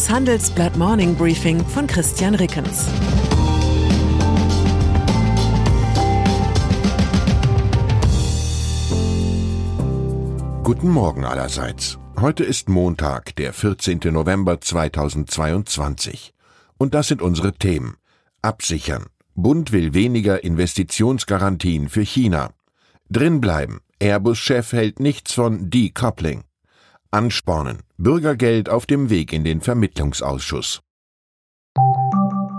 Das Handelsblatt Morning Briefing von Christian Rickens. Guten Morgen allerseits. Heute ist Montag, der 14. November 2022. Und das sind unsere Themen. Absichern. Bund will weniger Investitionsgarantien für China. Drinbleiben. Airbus-Chef hält nichts von Decoupling. Anspornen. Bürgergeld auf dem Weg in den Vermittlungsausschuss.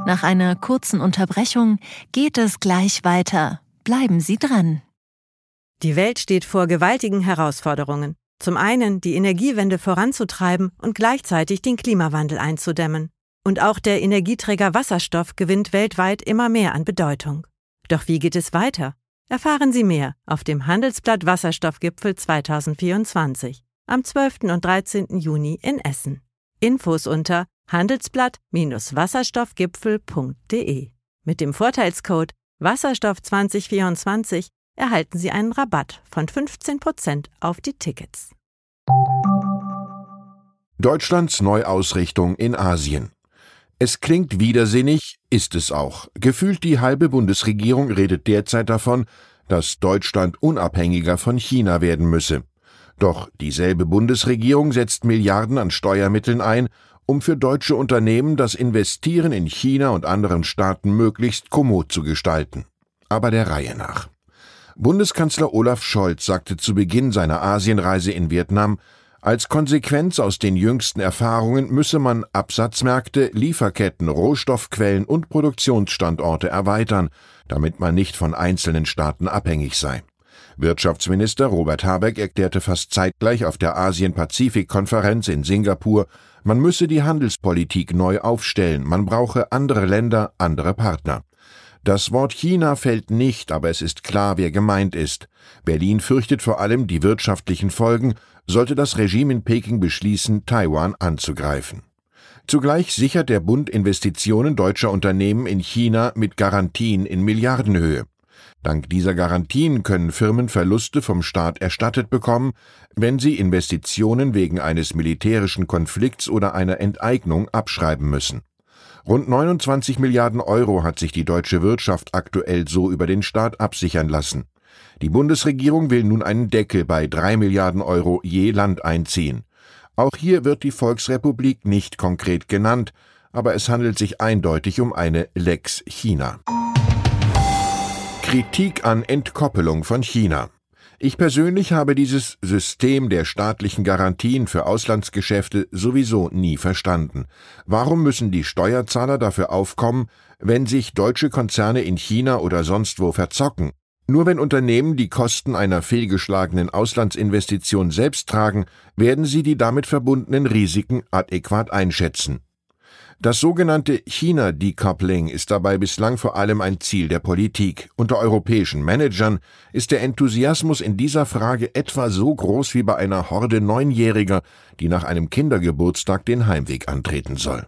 Nach einer kurzen Unterbrechung geht es gleich weiter. Bleiben Sie dran. Die Welt steht vor gewaltigen Herausforderungen. Zum einen die Energiewende voranzutreiben und gleichzeitig den Klimawandel einzudämmen. Und auch der Energieträger Wasserstoff gewinnt weltweit immer mehr an Bedeutung. Doch wie geht es weiter? Erfahren Sie mehr auf dem Handelsblatt Wasserstoffgipfel 2024 am 12. und 13. Juni in Essen. Infos unter handelsblatt-wasserstoffgipfel.de. Mit dem Vorteilscode Wasserstoff 2024 erhalten Sie einen Rabatt von 15% auf die Tickets. Deutschlands Neuausrichtung in Asien. Es klingt widersinnig, ist es auch. Gefühlt die halbe Bundesregierung redet derzeit davon, dass Deutschland unabhängiger von China werden müsse. Doch dieselbe Bundesregierung setzt Milliarden an Steuermitteln ein, um für deutsche Unternehmen das Investieren in China und anderen Staaten möglichst kommod zu gestalten. Aber der Reihe nach. Bundeskanzler Olaf Scholz sagte zu Beginn seiner Asienreise in Vietnam, als Konsequenz aus den jüngsten Erfahrungen müsse man Absatzmärkte, Lieferketten, Rohstoffquellen und Produktionsstandorte erweitern, damit man nicht von einzelnen Staaten abhängig sei. Wirtschaftsminister Robert Habeck erklärte fast zeitgleich auf der Asien-Pazifik-Konferenz in Singapur, man müsse die Handelspolitik neu aufstellen, man brauche andere Länder, andere Partner. Das Wort China fällt nicht, aber es ist klar, wer gemeint ist. Berlin fürchtet vor allem die wirtschaftlichen Folgen, sollte das Regime in Peking beschließen, Taiwan anzugreifen. Zugleich sichert der Bund Investitionen deutscher Unternehmen in China mit Garantien in Milliardenhöhe. Dank dieser Garantien können Firmen Verluste vom Staat erstattet bekommen, wenn sie Investitionen wegen eines militärischen Konflikts oder einer Enteignung abschreiben müssen. Rund 29 Milliarden Euro hat sich die deutsche Wirtschaft aktuell so über den Staat absichern lassen. Die Bundesregierung will nun einen Deckel bei drei Milliarden Euro je Land einziehen. Auch hier wird die Volksrepublik nicht konkret genannt, aber es handelt sich eindeutig um eine Lex China. Kritik an Entkoppelung von China. Ich persönlich habe dieses System der staatlichen Garantien für Auslandsgeschäfte sowieso nie verstanden. Warum müssen die Steuerzahler dafür aufkommen, wenn sich deutsche Konzerne in China oder sonst wo verzocken? Nur wenn Unternehmen die Kosten einer fehlgeschlagenen Auslandsinvestition selbst tragen, werden sie die damit verbundenen Risiken adäquat einschätzen. Das sogenannte China-Decoupling ist dabei bislang vor allem ein Ziel der Politik. Unter europäischen Managern ist der Enthusiasmus in dieser Frage etwa so groß wie bei einer Horde Neunjähriger, die nach einem Kindergeburtstag den Heimweg antreten soll.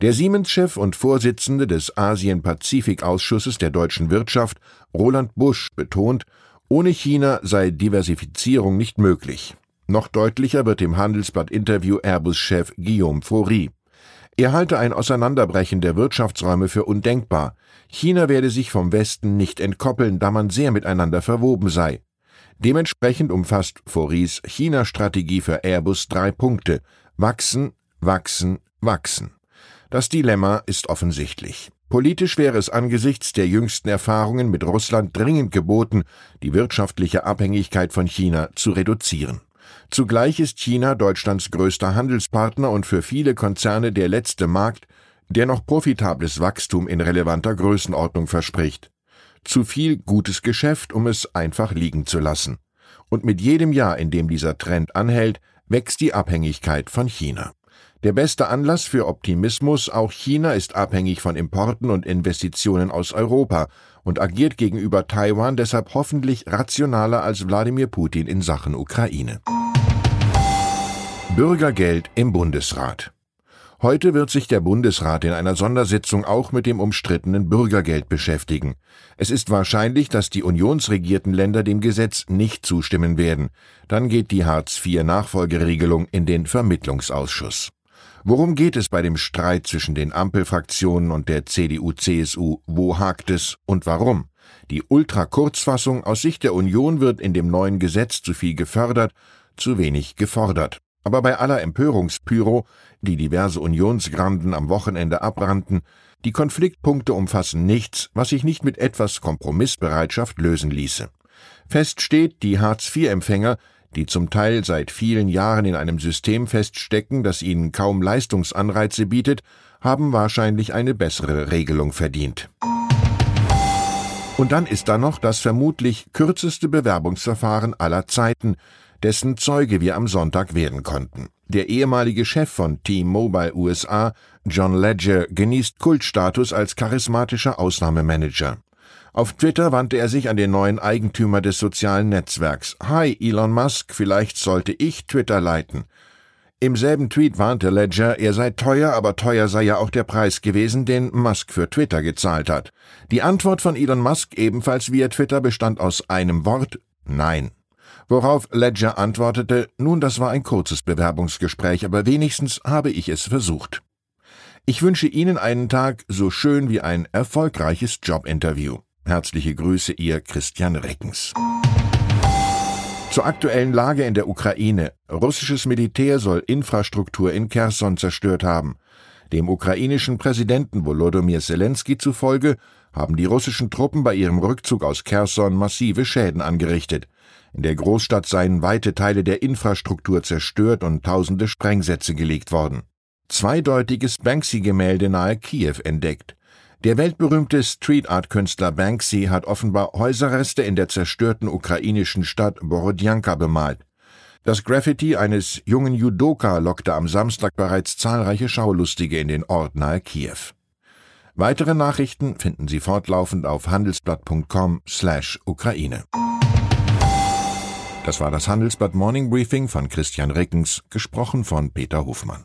Der Siemens-Chef und Vorsitzende des Asien-Pazifik-Ausschusses der deutschen Wirtschaft, Roland Busch, betont, ohne China sei Diversifizierung nicht möglich. Noch deutlicher wird im Handelsblatt-Interview Airbus-Chef Guillaume Faury. Er halte ein Auseinanderbrechen der Wirtschaftsräume für undenkbar. China werde sich vom Westen nicht entkoppeln, da man sehr miteinander verwoben sei. Dementsprechend umfasst Foris China-Strategie für Airbus drei Punkte. Wachsen, wachsen, wachsen. Das Dilemma ist offensichtlich. Politisch wäre es angesichts der jüngsten Erfahrungen mit Russland dringend geboten, die wirtschaftliche Abhängigkeit von China zu reduzieren. Zugleich ist China Deutschlands größter Handelspartner und für viele Konzerne der letzte Markt, der noch profitables Wachstum in relevanter Größenordnung verspricht. Zu viel gutes Geschäft, um es einfach liegen zu lassen. Und mit jedem Jahr, in dem dieser Trend anhält, wächst die Abhängigkeit von China. Der beste Anlass für Optimismus, auch China ist abhängig von Importen und Investitionen aus Europa und agiert gegenüber Taiwan deshalb hoffentlich rationaler als Wladimir Putin in Sachen Ukraine. Bürgergeld im Bundesrat. Heute wird sich der Bundesrat in einer Sondersitzung auch mit dem umstrittenen Bürgergeld beschäftigen. Es ist wahrscheinlich, dass die unionsregierten Länder dem Gesetz nicht zustimmen werden. Dann geht die Hartz-IV-Nachfolgeregelung in den Vermittlungsausschuss. Worum geht es bei dem Streit zwischen den Ampelfraktionen und der CDU-CSU? Wo hakt es und warum? Die Ultrakurzfassung aus Sicht der Union wird in dem neuen Gesetz zu viel gefördert, zu wenig gefordert. Aber bei aller Empörungspyro, die diverse Unionsgranden am Wochenende abbrannten, die Konfliktpunkte umfassen nichts, was sich nicht mit etwas Kompromissbereitschaft lösen ließe. Fest steht, die Hartz-IV-Empfänger, die zum Teil seit vielen Jahren in einem System feststecken, das ihnen kaum Leistungsanreize bietet, haben wahrscheinlich eine bessere Regelung verdient. Und dann ist da noch das vermutlich kürzeste Bewerbungsverfahren aller Zeiten, dessen Zeuge wir am Sonntag werden konnten. Der ehemalige Chef von T-Mobile USA, John Ledger, genießt Kultstatus als charismatischer Ausnahmemanager. Auf Twitter wandte er sich an den neuen Eigentümer des sozialen Netzwerks. Hi, Elon Musk, vielleicht sollte ich Twitter leiten. Im selben Tweet warnte Ledger, er sei teuer, aber teuer sei ja auch der Preis gewesen, den Musk für Twitter gezahlt hat. Die Antwort von Elon Musk ebenfalls via Twitter bestand aus einem Wort Nein. Worauf Ledger antwortete, nun das war ein kurzes Bewerbungsgespräch, aber wenigstens habe ich es versucht. Ich wünsche Ihnen einen Tag so schön wie ein erfolgreiches Jobinterview. Herzliche Grüße, Ihr Christian Reckens. Zur aktuellen Lage in der Ukraine. Russisches Militär soll Infrastruktur in Kherson zerstört haben. Dem ukrainischen Präsidenten Volodymyr Zelensky zufolge haben die russischen Truppen bei ihrem Rückzug aus Kherson massive Schäden angerichtet. In der Großstadt seien weite Teile der Infrastruktur zerstört und tausende Sprengsätze gelegt worden. Zweideutiges Banksy-Gemälde nahe Kiew entdeckt. Der weltberühmte Street Art Künstler Banksy hat offenbar Häuserreste in der zerstörten ukrainischen Stadt Borodjanka bemalt. Das Graffiti eines jungen Judoka lockte am Samstag bereits zahlreiche Schaulustige in den Ort nahe Kiew. Weitere Nachrichten finden Sie fortlaufend auf handelsblatt.com/Ukraine. Das war das Handelsblatt Morning Briefing von Christian Rickens, gesprochen von Peter Hofmann.